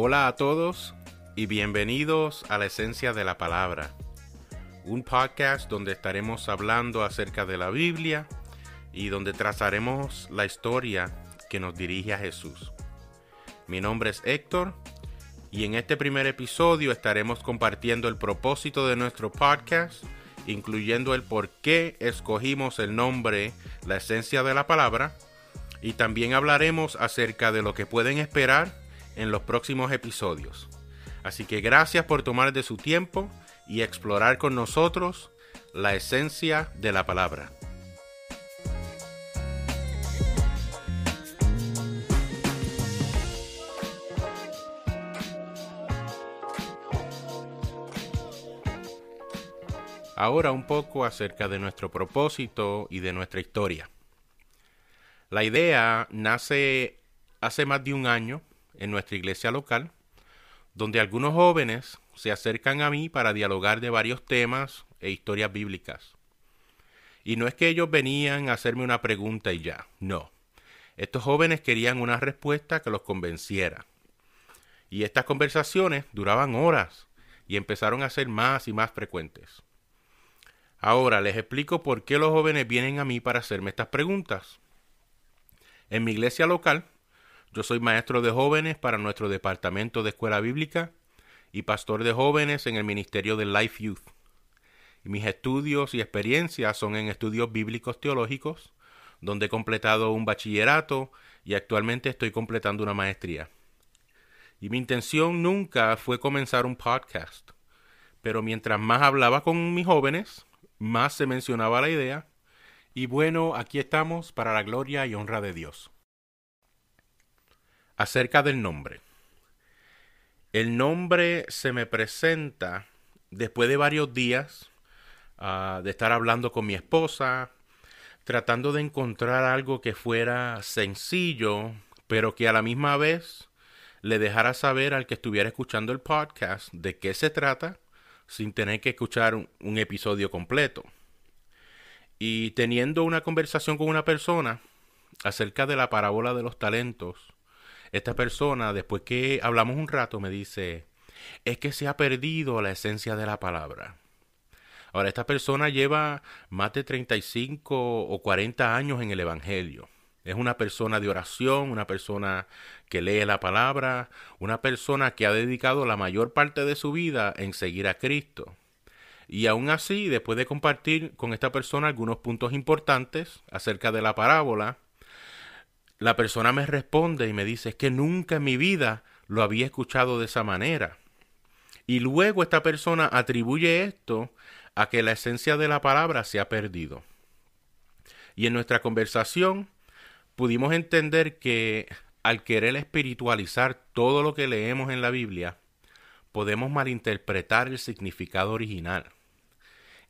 Hola a todos y bienvenidos a la esencia de la palabra, un podcast donde estaremos hablando acerca de la Biblia y donde trazaremos la historia que nos dirige a Jesús. Mi nombre es Héctor y en este primer episodio estaremos compartiendo el propósito de nuestro podcast, incluyendo el por qué escogimos el nombre La esencia de la palabra y también hablaremos acerca de lo que pueden esperar en los próximos episodios. Así que gracias por tomar de su tiempo y explorar con nosotros la esencia de la palabra. Ahora un poco acerca de nuestro propósito y de nuestra historia. La idea nace hace más de un año en nuestra iglesia local, donde algunos jóvenes se acercan a mí para dialogar de varios temas e historias bíblicas. Y no es que ellos venían a hacerme una pregunta y ya, no. Estos jóvenes querían una respuesta que los convenciera. Y estas conversaciones duraban horas y empezaron a ser más y más frecuentes. Ahora les explico por qué los jóvenes vienen a mí para hacerme estas preguntas. En mi iglesia local, yo soy maestro de jóvenes para nuestro departamento de escuela bíblica y pastor de jóvenes en el ministerio de Life Youth. Mis estudios y experiencias son en estudios bíblicos teológicos, donde he completado un bachillerato y actualmente estoy completando una maestría. Y mi intención nunca fue comenzar un podcast, pero mientras más hablaba con mis jóvenes, más se mencionaba la idea y bueno, aquí estamos para la gloria y honra de Dios. Acerca del nombre. El nombre se me presenta después de varios días uh, de estar hablando con mi esposa, tratando de encontrar algo que fuera sencillo, pero que a la misma vez le dejara saber al que estuviera escuchando el podcast de qué se trata sin tener que escuchar un episodio completo y teniendo una conversación con una persona acerca de la parábola de los talentos, esta persona, después que hablamos un rato, me dice, es que se ha perdido la esencia de la palabra. Ahora, esta persona lleva más de 35 o 40 años en el Evangelio. Es una persona de oración, una persona que lee la palabra, una persona que ha dedicado la mayor parte de su vida en seguir a Cristo. Y aún así, después de compartir con esta persona algunos puntos importantes acerca de la parábola, la persona me responde y me dice, es que nunca en mi vida lo había escuchado de esa manera. Y luego esta persona atribuye esto a que la esencia de la palabra se ha perdido. Y en nuestra conversación pudimos entender que al querer espiritualizar todo lo que leemos en la Biblia, podemos malinterpretar el significado original.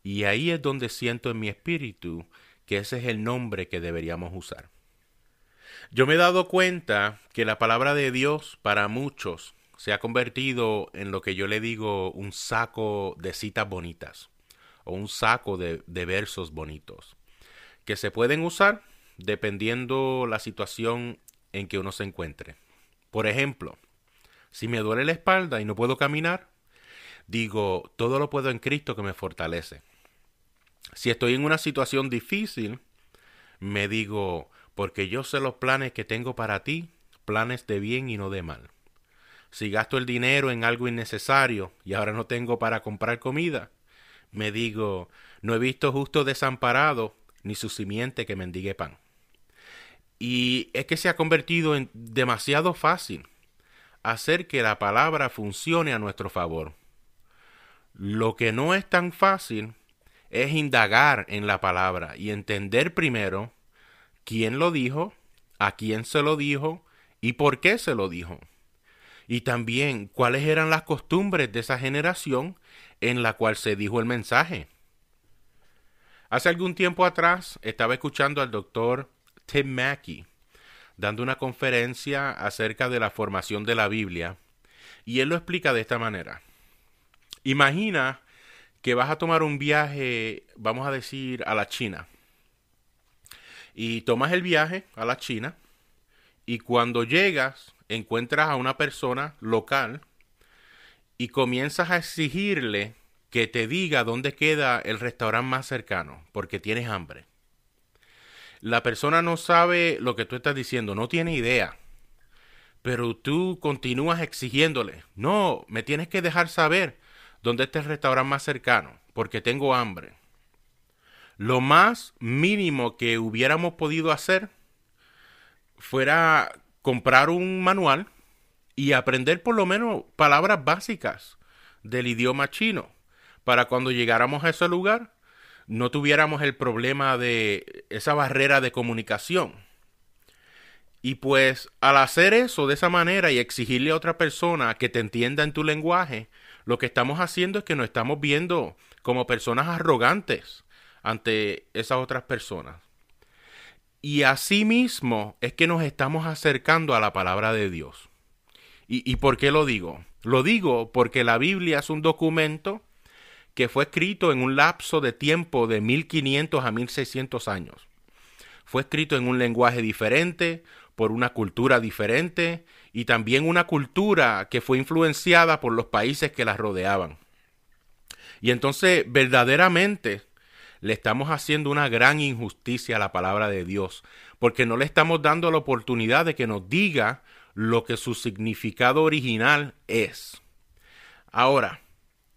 Y ahí es donde siento en mi espíritu que ese es el nombre que deberíamos usar. Yo me he dado cuenta que la palabra de Dios para muchos se ha convertido en lo que yo le digo un saco de citas bonitas o un saco de, versos bonitos que se pueden usar dependiendo la situación en que uno se encuentre. Por ejemplo, si me duele la espalda y no puedo caminar, digo, todo lo puedo en Cristo que me fortalece. Si estoy en una situación difícil, me digo, porque yo sé los planes que tengo para ti, planes de bien y no de mal. Si gasto el dinero en algo innecesario y ahora no tengo para comprar comida, me digo, no he visto justo desamparado ni su simiente que mendigue pan. Y es que se ha convertido en demasiado fácil hacer que la palabra funcione a nuestro favor. Lo que no es tan fácil es indagar en la palabra y entender primero quién lo dijo, a quién se lo dijo y por qué se lo dijo. Y también cuáles eran las costumbres de esa generación en la cual se dijo el mensaje. Hace algún tiempo atrás estaba escuchando al doctor Tim Mackey dando una conferencia acerca de la formación de la Biblia y él lo explica de esta manera. Imagina que vas a tomar un viaje, vamos a decir, a la China. Y tomas el viaje a la China y cuando llegas encuentras a una persona local y comienzas a exigirle que te diga dónde queda el restaurante más cercano, porque tienes hambre. La persona no sabe lo que tú estás diciendo, no tiene idea. Pero tú continúas exigiéndole, no, me tienes que dejar saber dónde está el restaurante más cercano, porque tengo hambre. Lo más mínimo que hubiéramos podido hacer fuera comprar un manual y aprender por lo menos palabras básicas del idioma chino para cuando llegáramos a ese lugar no tuviéramos el problema de esa barrera de comunicación. Y pues al hacer eso de esa manera y exigirle a otra persona que te entienda en tu lenguaje, lo que estamos haciendo es que nos estamos viendo como personas arrogantes ante esas otras personas. Y asimismo es que nos estamos acercando a la palabra de Dios. ¿Y, por qué lo digo? Lo digo porque la Biblia es un documento que fue escrito en un lapso de tiempo de 1500 a 1600 años. Fue escrito en un lenguaje diferente, por una cultura diferente y también una cultura que fue influenciada por los países que la rodeaban. Y entonces verdaderamente le estamos haciendo una gran injusticia a la palabra de Dios, porque no le estamos dando la oportunidad de que nos diga lo que su significado original es. Ahora,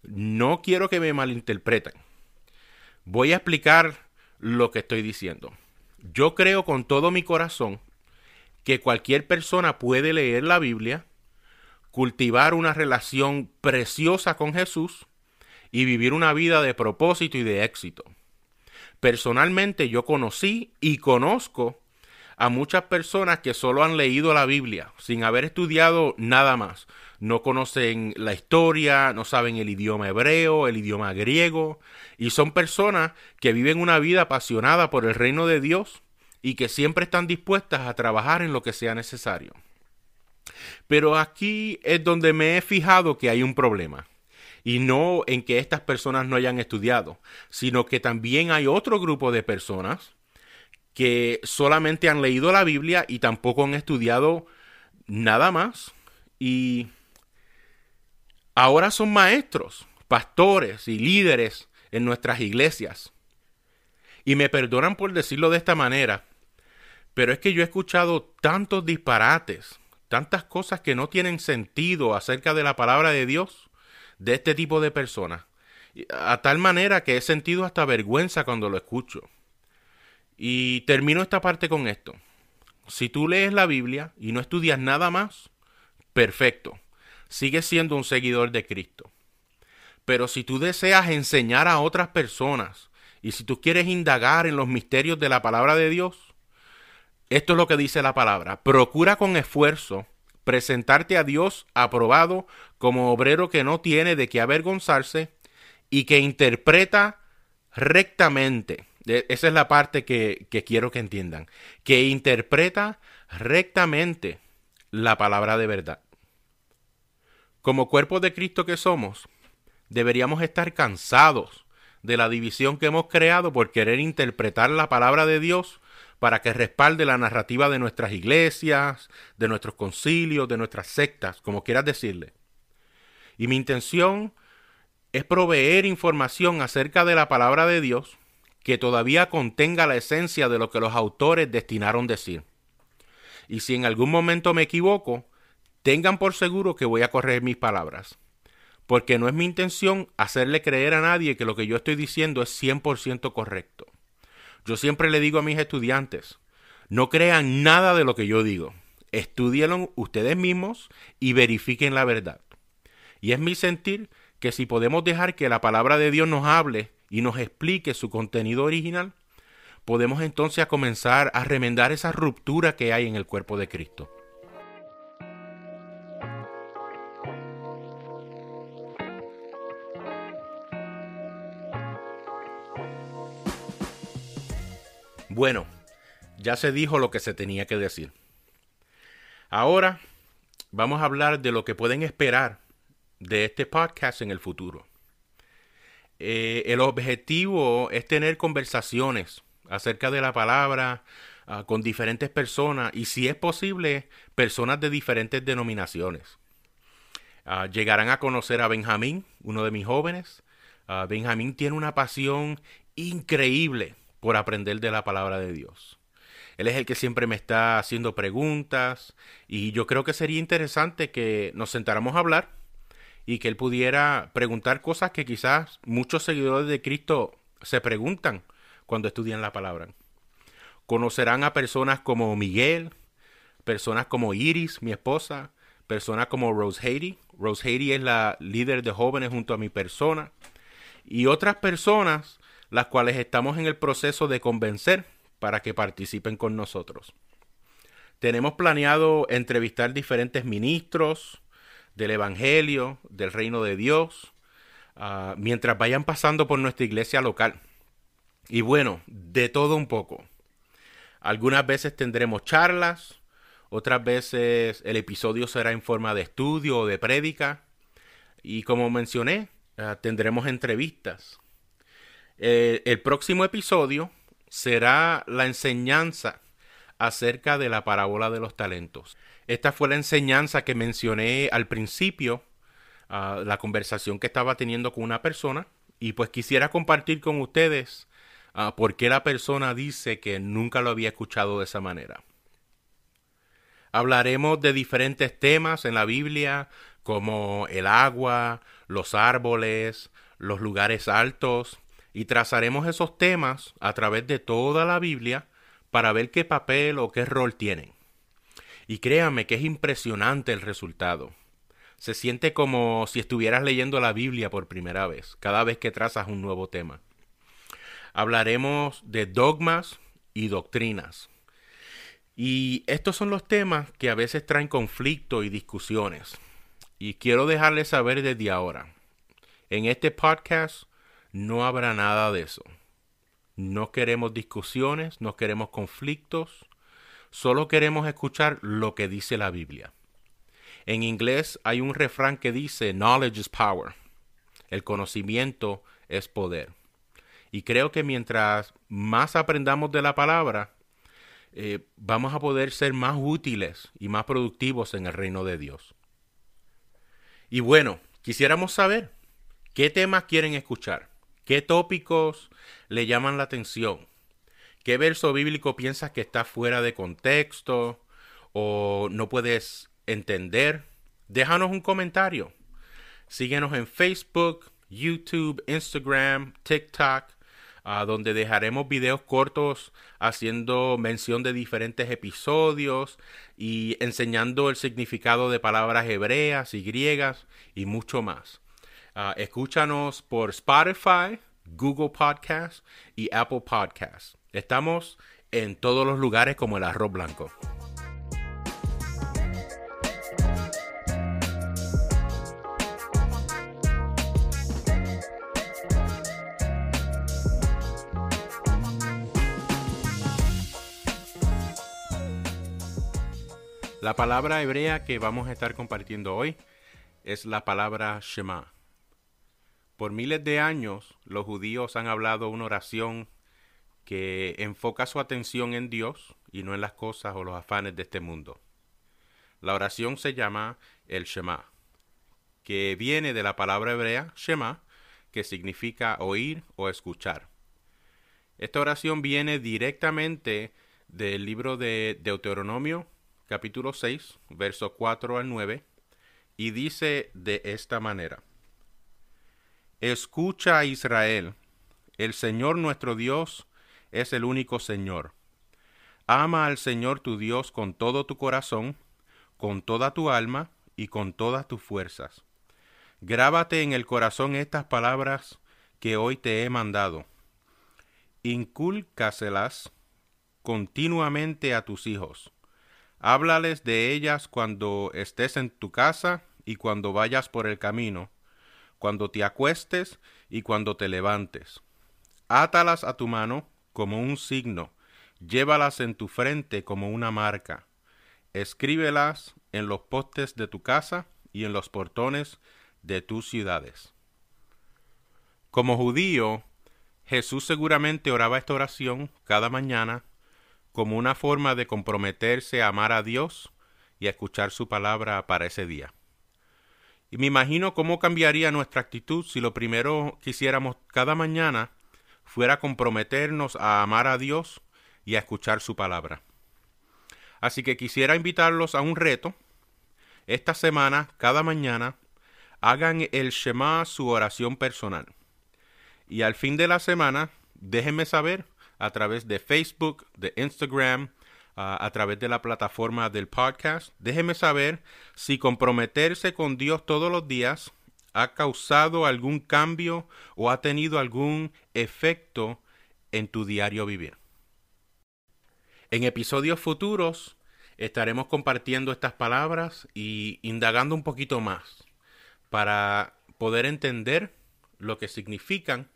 no quiero que me malinterpreten. Voy a explicar lo que estoy diciendo. Yo creo con todo mi corazón que cualquier persona puede leer la Biblia, cultivar una relación preciosa con Jesús y vivir una vida de propósito y de éxito. Personalmente yo conocí y conozco a muchas personas que solo han leído la Biblia sin haber estudiado nada más. No conocen la historia, no saben el idioma hebreo, el idioma griego, y son personas que viven una vida apasionada por el reino de Dios y que siempre están dispuestas a trabajar en lo que sea necesario. Pero aquí es donde me he fijado que hay un problema. Y no en que estas personas no hayan estudiado, sino que también hay otro grupo de personas que solamente han leído la Biblia y tampoco han estudiado nada más. Y ahora son maestros, pastores y líderes en nuestras iglesias. Y me perdonan por decirlo de esta manera, pero es que yo he escuchado tantos disparates, tantas cosas que no tienen sentido acerca de la palabra de Dios de este tipo de personas, a tal manera que he sentido hasta vergüenza cuando lo escucho. Y termino esta parte con esto. Si tú lees la Biblia y no estudias nada más, perfecto. Sigues siendo un seguidor de Cristo. Pero si tú deseas enseñar a otras personas y si tú quieres indagar en los misterios de la palabra de Dios, esto es lo que dice la palabra. Procura con esfuerzo presentarte a Dios aprobado como obrero que no tiene de qué avergonzarse y que interpreta rectamente esa es la parte que, quiero que entiendan. Que interpreta rectamente la palabra de verdad. Como cuerpo de Cristo que somos, deberíamos estar cansados de la división que hemos creado por querer interpretar la palabra de Dios para que respalde la narrativa de nuestras iglesias, de nuestros concilios, de nuestras sectas, como quieras decirle. Y mi intención es proveer información acerca de la palabra de Dios que todavía contenga la esencia de lo que los autores destinaron decir. Y si en algún momento me equivoco, tengan por seguro que voy a correr mis palabras, porque no es mi intención hacerle creer a nadie que lo que yo estoy diciendo es 100% correcto. Yo siempre le digo a mis estudiantes, no crean nada de lo que yo digo, estudienlo ustedes mismos y verifiquen la verdad. Y es mi sentir que si podemos dejar que la palabra de Dios nos hable y nos explique su contenido original, podemos entonces comenzar a remendar esa ruptura que hay en el cuerpo de Cristo. Bueno, ya se dijo lo que se tenía que decir. Ahora vamos a hablar de lo que pueden esperar de este podcast en el futuro. Eh, el objetivo es tener conversaciones acerca de la palabra, ah, con diferentes personas y si es posible, personas de diferentes denominaciones. Ah, llegarán a conocer a Benjamín, uno de mis jóvenes. Ah, Benjamín tiene una pasión increíble por aprender de la palabra de Dios. Él es el que siempre me está haciendo preguntas y yo creo que sería interesante que nos sentáramos a hablar y que él pudiera preguntar cosas que quizás muchos seguidores de Cristo se preguntan cuando estudian la palabra. Conocerán a personas como Miguel, personas como Iris, mi esposa, personas como Rose Haiti. Rose Haiti es la líder de jóvenes junto a mi persona. Y otras personas las cuales estamos en el proceso de convencer para que participen con nosotros. Tenemos planeado entrevistar diferentes ministros del Evangelio, del reino de Dios, ah, mientras vayan pasando por nuestra iglesia local. Y bueno, de todo un poco. Algunas veces tendremos charlas, otras veces el episodio será en forma de estudio o de prédica. Y como mencioné, ah, tendremos entrevistas. Eh, el próximo episodio será la enseñanza acerca de la parábola de los talentos. Esta fue la enseñanza que mencioné al principio, uh, la conversación que estaba teniendo con una persona, y pues quisiera compartir con ustedes uh, por qué la persona dice que nunca lo había escuchado de esa manera. Hablaremos de diferentes temas en la Biblia, como el agua, los árboles, los lugares altos, y trazaremos esos temas a través de toda la Biblia para ver qué papel o qué rol tienen. Y créanme que es impresionante el resultado. Se siente como si estuvieras leyendo la Biblia por primera vez, cada vez que trazas un nuevo tema. Hablaremos de dogmas y doctrinas. Y estos son los temas que a veces traen conflicto y discusiones. Y quiero dejarles saber desde ahora. En este podcast no habrá nada de eso. No queremos discusiones, no queremos conflictos, solo queremos escuchar lo que dice la Biblia. En inglés hay un refrán que dice knowledge is power. El conocimiento es poder. Y creo que mientras más aprendamos de la palabra, eh, vamos a poder ser más útiles y más productivos en el reino de Dios. Y bueno, quisiéramos saber qué temas quieren escuchar. ¿Qué tópicos le llaman la atención? ¿Qué verso bíblico piensas que está fuera de contexto o no puedes entender? Déjanos un comentario. Síguenos en Facebook, YouTube, Instagram, TikTok, donde dejaremos videos cortos haciendo mención de diferentes episodios y enseñando el significado de palabras hebreas y griegas y mucho más. Ah, escúchanos por Spotify, Google Podcast y Apple Podcast. Estamos en todos los lugares como el arroz blanco. La palabra hebrea que vamos a estar compartiendo hoy es la palabra Shema. Por miles de años los judíos han hablado una oración que enfoca su atención en Dios y no en las cosas o los afanes de este mundo. La oración se llama el Shema, que viene de la palabra hebrea Shema, que significa oír o escuchar. Esta oración viene directamente del libro de Deuteronomio, capítulo 6, versos 4 al 9, y dice de esta manera. Escucha Israel, el Señor nuestro Dios es el único Señor. Ama al Señor tu Dios con todo tu corazón, con toda tu alma y con todas tus fuerzas. Grábate en el corazón estas palabras que hoy te he mandado. Incúlcaselas continuamente a tus hijos. Háblales de ellas cuando estés en tu casa y cuando vayas por el camino cuando te acuestes y cuando te levantes. Átalas a tu mano como un signo, llévalas en tu frente como una marca. Escríbelas en los postes de tu casa y en los portones de tus ciudades. Como judío, Jesús seguramente oraba esta oración cada mañana como una forma de comprometerse a amar a Dios y a escuchar su palabra para ese día. Y me imagino cómo cambiaría nuestra actitud si lo primero que hiciéramos cada mañana fuera comprometernos a amar a Dios y a escuchar su palabra. Así que quisiera invitarlos a un reto. Esta semana, cada mañana, hagan el Shema su oración personal. Y al fin de la semana, déjenme saber a través de Facebook, de Instagram, a través de la plataforma del podcast. Déjeme saber si comprometerse con Dios todos los días ha causado algún cambio o ha tenido algún efecto en tu diario vivir. En episodios futuros estaremos compartiendo estas palabras y indagando un poquito más para poder entender lo que significan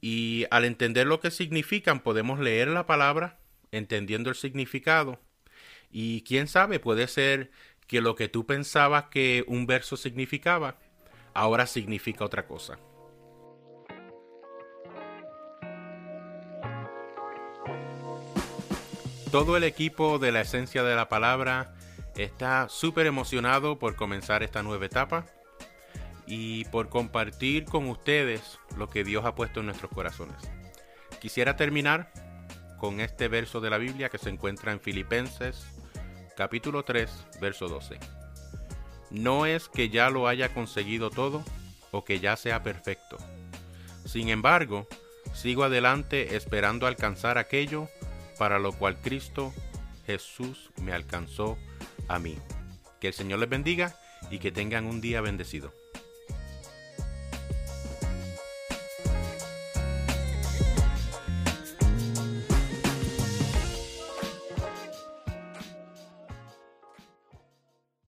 y al entender lo que significan, podemos leer la palabra, entendiendo el significado. Y quién sabe, puede ser que lo que tú pensabas que un verso significaba, ahora significa otra cosa. Todo el equipo de la esencia de la palabra está súper emocionado por comenzar esta nueva etapa y por compartir con ustedes lo que Dios ha puesto en nuestros corazones. Quisiera terminar con este verso de la Biblia que se encuentra en Filipenses capítulo 3, verso 12. No es que ya lo haya conseguido todo o que ya sea perfecto. Sin embargo, sigo adelante esperando alcanzar aquello para lo cual Cristo Jesús me alcanzó a mí. Que el Señor les bendiga y que tengan un día bendecido.